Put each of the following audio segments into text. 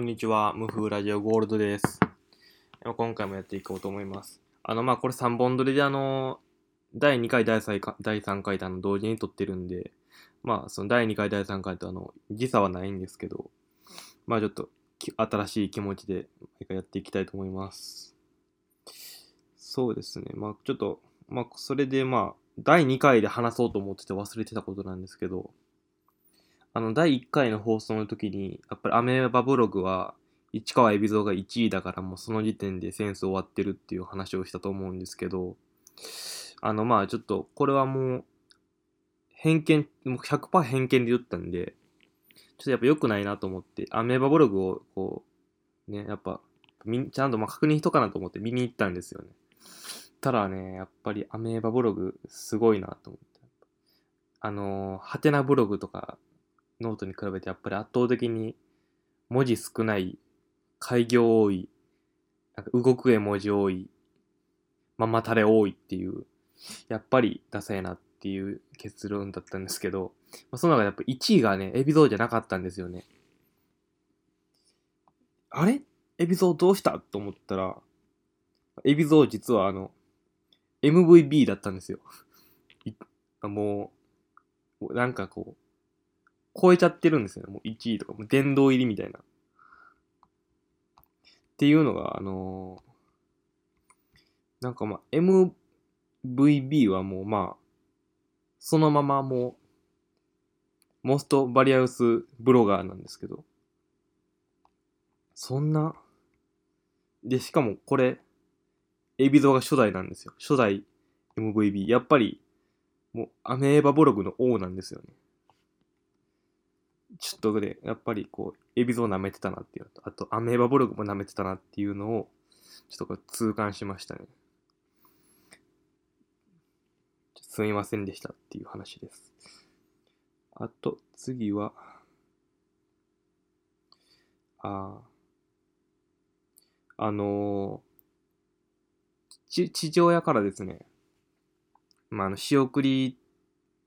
こんにちは、無風ラジオゴールドです。今回もやっていこうと思います。あの、まあ、これ3本撮りであの、第2回、第3回、第3回とあの同時に撮ってるんで、まあ、その第2回、第3回とあの、時差はないんですけど、まあ、ちょっと新しい気持ちで毎回やっていきたいと思います。そうですね。まあ、ちょっと、まあ、それでまあ、第2回で話そうと思ってて忘れてたことなんですけど、あの、第1回の放送の時に、やっぱりアメーバブログは、市川海老蔵が1位だからもうその時点でセンス終わってるっていう話をしたと思うんですけど、あの、まあちょっと、これはもう、偏見、もう100%偏見で言ったんで、ちょっとやっぱ良くないなと思って、アメーバブログをこう、ね、やっぱ、ちゃんとま確認しとかなと思って見に行ったんですよね。ただね、やっぱりアメーバブログすごいなと思って。あのー、はてなブログとかノートに比べてやっぱり圧倒的に文字少ない、改行多い、なんか動く絵文字多い、ママタレ多いっていう、やっぱりダサいなっていう結論だったんですけど、まあ、その中でやっぱ1位がね、海老蔵じゃなかったんですよね。あれ？海老蔵どうした？と思ったら、海老蔵実はあの、MVP だったんですよ。もう、なんかこう、超えちゃってるんですよね。もう1位とか、もう殿堂入りみたいな。っていうのが、あのーなんかまあ、MVB はもうまあ、そのままもう、モストバリアウスブロガーなんですけど、そんな、で、しかもこれ、エビゾが初代なんですよ。初代 MVP。やっぱり、もう、アメーバブログの王なんですよね。ちょっとね、やっぱりこう、エビゾを舐めてたなっていうのと、あと、アメーバブログも舐めてたなっていうのを、ちょっとこれ痛感しましたね。すみませんでしたっていう話です。あと、次は、ああ、のー、ち、父親からですね、まあ、あの、仕送り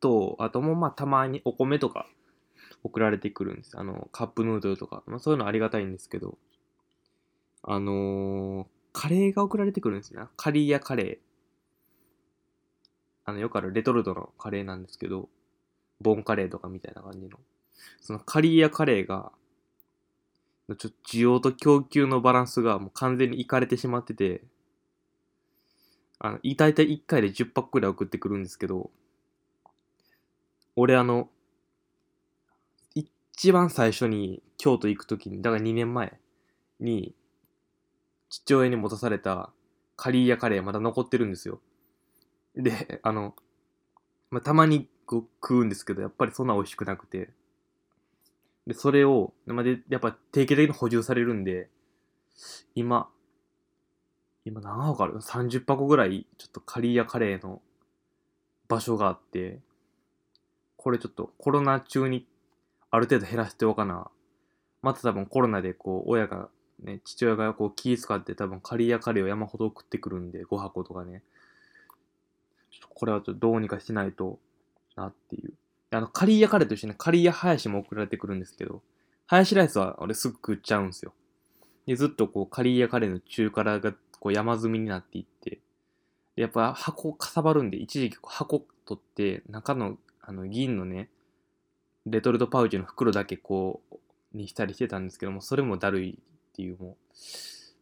と、あとも、まあ、たまにお米とか送られてくるんです。あの、カップヌードルとか、まあ、そういうのありがたいんですけど、あのー、カレーが送られてくるんですね。カリーヤカレー。あの、よくあるレトルトのカレーなんですけど、ボンカレーとかみたいな感じの。そのカリーヤカレーが、ちょっと需要と供給のバランスがもう完全にいかれてしまってて、あの、大体1回で10パックくらい送ってくるんですけど、俺あの、一番最初に京都行くときに、だから2年前に、父親に持たされたカリーヤカレーまだ残ってるんですよ。で、あの、まあ、たまに食うんですけど、やっぱりそんな美味しくなくて。で、それを、まあ、で、やっぱ定期的に補充されるんで、今、今何箱ある ?30 箱ぐらい、ちょっとカリーヤカレーの場所があって、これちょっとコロナ中にある程度減らしておかな。また多分コロナでこう、親が、ね、父親がこう気使って多分カリーヤカレーを山ほど送ってくるんで、5箱とかね。ちょっとこれはちょっとどうにかしないとなっていう。あの、カリーヤカレーと一緒にカリーヤハヤシも送られてくるんですけど、ハヤシライスは俺すぐ食っちゃうんですよ。で、ずっとこう、カリーヤカレーの中辛がこう山積みになっていって、やっぱ箱かさばるんで、一時期箱取って、中のあの銀のね、レトルトパウチの袋だけこう、にしたりしてたんですけども、それもだるいっていうもう。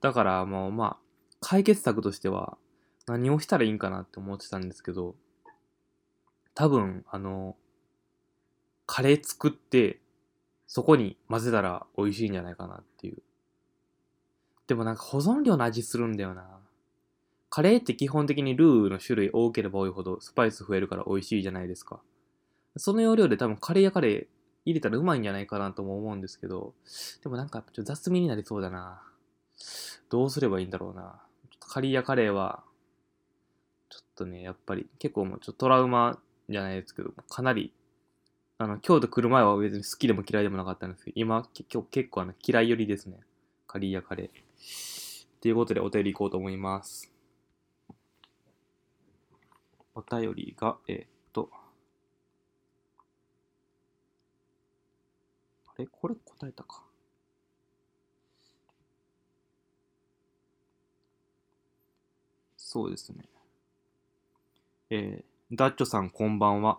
だからもうまあ、解決策としては、何をしたらいいんかなって思ってたんですけど、多分、あの、カレー作って、そこに混ぜたら美味しいんじゃないかなっていう。でもなんか保存料の味するんだよな。カレーって基本的にルーの種類多ければ多いほどスパイス増えるから美味しいじゃないですか。その要領で多分カレーやカレー入れたらうまいんじゃないかなとも思うんですけど、でもなんかちょっと雑味になりそうだな。どうすればいいんだろうな。ちょっとカリーやカレーは、ちょっとね、やっぱり結構もうちょっとトラウマじゃないですけど、かなり、あの、京都来る前は別に好きでも嫌いでもなかったんですけど、今、今日結構あの嫌い寄りですね。カリーやカレー。ということでお便り行こうと思います。お便りが、えーっと、あれこれ答えたか。そうですね。えー、ダッチョさんこんばんは。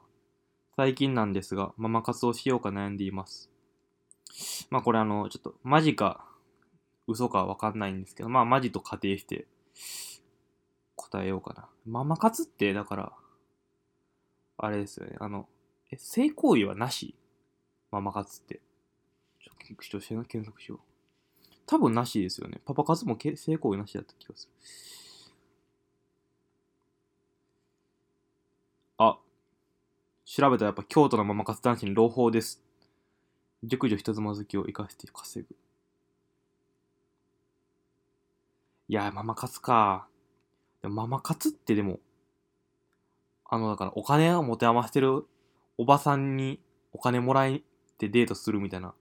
最近なんですが、ママ活をしようか悩んでいます。まあこれあの、ちょっとマジか嘘かわかんないんですけど、まあマジと仮定して答えようかな。ママ活ってだから、あれですよね。あの、え、性行為はなし？ママ活って。ちょっと検索しよう、検索しよう。多分なしですよね。パパ活もけ性行為なしだった気がする。あ、調べたらやっぱ京都のママ活男子に朗報です。熟女人妻好きを生かして稼ぐ。いや、ママ活か。でもママ活ってでも、あの、だからお金を持て余してるおばさんにお金もらえてデートするみたいな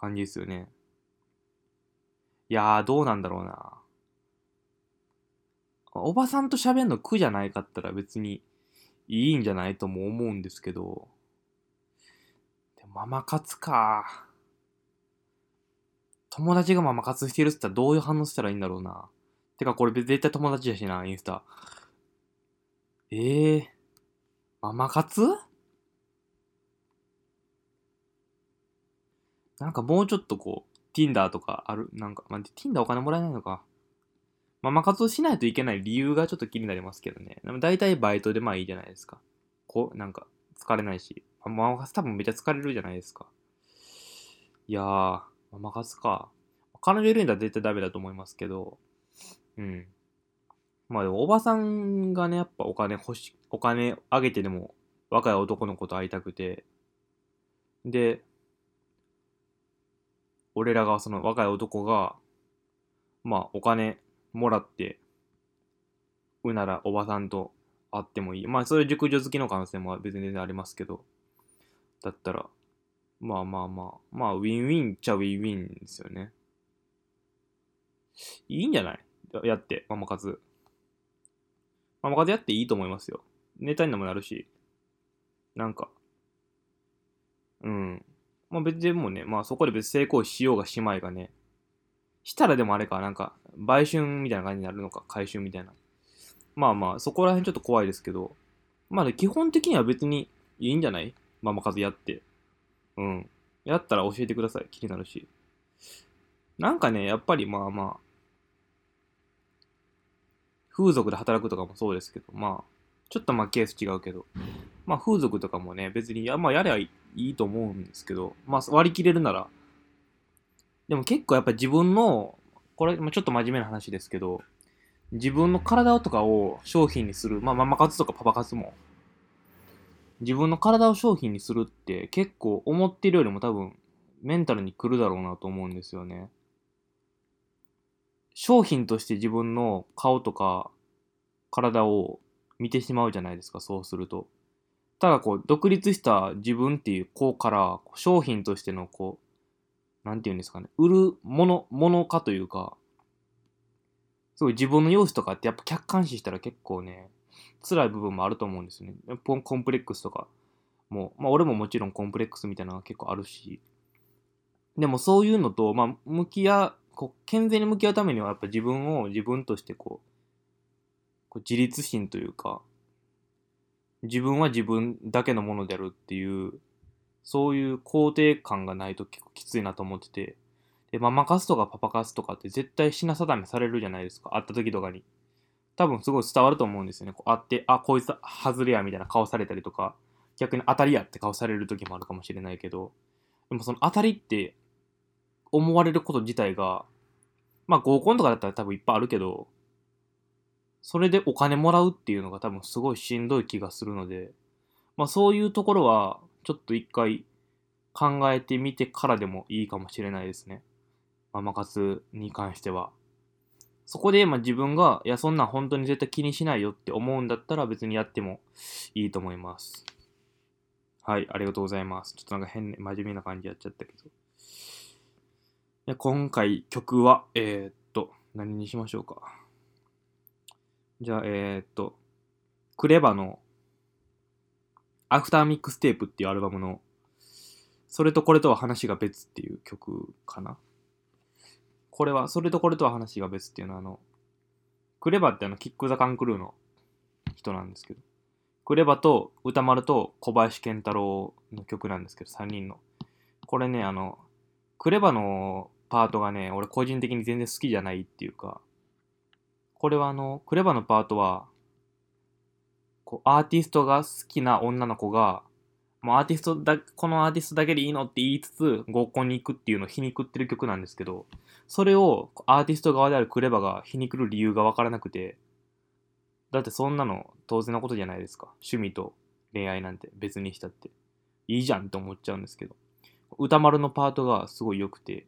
感じですよね。いやー、どうなんだろうな。おばさんと喋んの苦じゃないかったら別にいいんじゃないとも思うんですけど、でママ活か。友達がママ活してるっつったらどういう反応したらいいんだろうな。てかこれ絶対友達だしな、インスタ。ええー、ママ活？なんかもうちょっとこう、Tinder とかある、なんか、まあ、Tinder お金もらえないのか。ママ活をしないといけない理由がちょっと気になりますけどね。でも大体バイトでまあいいじゃないですか。こう、なんか、疲れないし。ママ活多分めっちゃ疲れるじゃないですか。いやー、ママ活か。彼女いるんだ絶対ダメだと思いますけど、うん。まあでも、おばさんがね、やっぱお金欲し、お金あげてでも若い男の子と会いたくて、で、俺らがその若い男が、まあお金もらって、うならおばさんと会ってもいい。まあそういう熟女好きの可能性も別に全然ありますけど、だったら、まあまあまあ、まあウィンウィンっちゃウィンウィンですよね。いいんじゃない？やって、ママ活。ママ活やっていいと思いますよ。ネタにもなるし。なんか。うん。まあ別にもうね、まあそこで別に成功しようがしまいがね。したらでもあれか、なんか、売春みたいな感じになるのか、回収みたいな。まあまあ、そこら辺ちょっと怖いですけど。まあね基本的には別にいいんじゃない？ママ活やって。うん。やったら教えてください。気になるし。なんかね、やっぱりまあまあ、風俗で働くとかもそうですけど、まあ、ちょっとまあケース違うけど、まあ風俗とかもね、別に、やまあやればいいいと思うんですけど、まあ割り切れるなら、でも結構やっぱ自分の、これ、まあちょっと真面目な話ですけど、自分の体とかを商品にする、まあママ活とかパパ活も、自分の体を商品にするって結構思ってるよりも多分メンタルに来るだろうなと思うんですよね。商品として自分の顔とか体を見てしまうじゃないですか、そうすると。ただこう、独立した自分っていう子から商品としてのこう、なんていうんですかね、売るもの、ものかというか、すごい自分の容姿とかってやっぱ客観視したら結構ね、辛い部分もあると思うんですよね。ポンコンプレックスとかも、まあ俺ももちろんコンプレックスみたいなのが結構あるし、でもそういうのと、まあ向き合う、こう健全に向き合うためにはやっぱ自分を自分としてこう、こう自立心というか、自分は自分だけのものであるっていう、そういう肯定感がないと結構きついなと思ってて、で、ママ活とかパパ活とかって絶対品定めされるじゃないですか、会った時とかに。多分すごい伝わると思うんですよね。こう会って、あ、こいつ外れやみたいな顔されたりとか、逆に当たりやって顔される時もあるかもしれないけど、でもその当たりって思われること自体が、まあ合コンとかだったら多分いっぱいあるけど、それでお金もらうっていうのが多分すごいしんどい気がするので、まあそういうところはちょっと一回考えてみてからでもいいかもしれないですね。ママ活に関しては。そこでまあ自分が、いやそんなん本当に絶対気にしないよって思うんだったら別にやってもいいと思います。はい、ありがとうございます。ちょっとなんか変、真面目な感じやっちゃったけど。で今回曲は、えー、っと、何にしましょうか。じゃあ、えー、っと、KREVA のアフターミックステープっていうアルバムのそれとこれとは話が別っていう曲かな。これは、それとこれとは話が別っていうのは、あの、 KREVA ってあの、 KICK THE CAN CREW の人なんですけど、 KREVA と宇多丸と小林賢太郎の曲なんですけど、3人の。これね、あの、 KREVA のパートがね、俺個人的に全然好きじゃないっていうか、これはあの、クレバのパートは、こう、アーティストが好きな女の子が、もうアーティストだ、このアーティストだけでいいのって言いつつ、合コンに行くっていうのを皮肉ってる曲なんですけど、それをアーティスト側であるクレバが皮肉る理由がわからなくて、だってそんなの当然なことじゃないですか。趣味と恋愛なんて別にしたって。いいじゃんって思っちゃうんですけど。歌丸のパートがすごい良くて、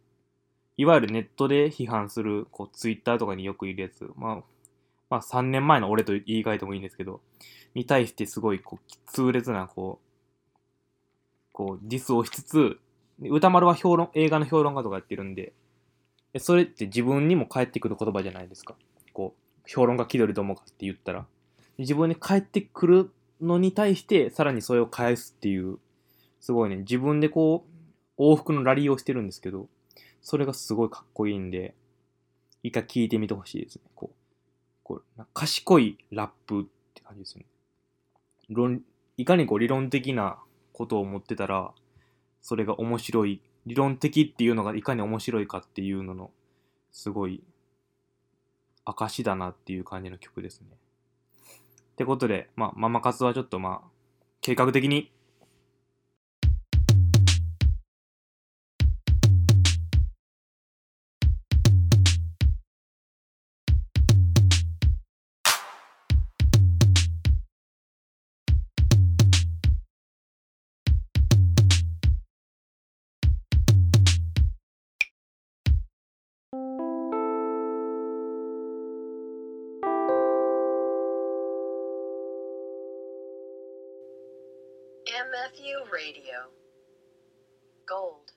いわゆるネットで批判する、こう、ツイッターとかによくいるやつ、まあ、まあ3年前の俺と言い換えてもいいんですけど、に対してすごい、こう、痛烈な、こう、こう、ディスをしつつ、歌丸は評論、映画の評論家とかやってるんで、それって自分にも返ってくる言葉じゃないですか。こう、評論家気取りどもかって言ったら。自分に返ってくるのに対して、さらにそれを返すっていう、すごいね、自分でこう、往復のラリーをしてるんですけど、それがすごいかっこいいんで、一回聞いてみてほしいですね。こう、こう賢いラップって感じですね。論いかにこう理論的なことを思ってたら、それが面白い、理論的っていうのがいかに面白いかっていうのの、すごい、証だなっていう感じの曲ですね。ってことで、まあ、ママ活はちょっとまあ、計画的に MFU Radio. Gold.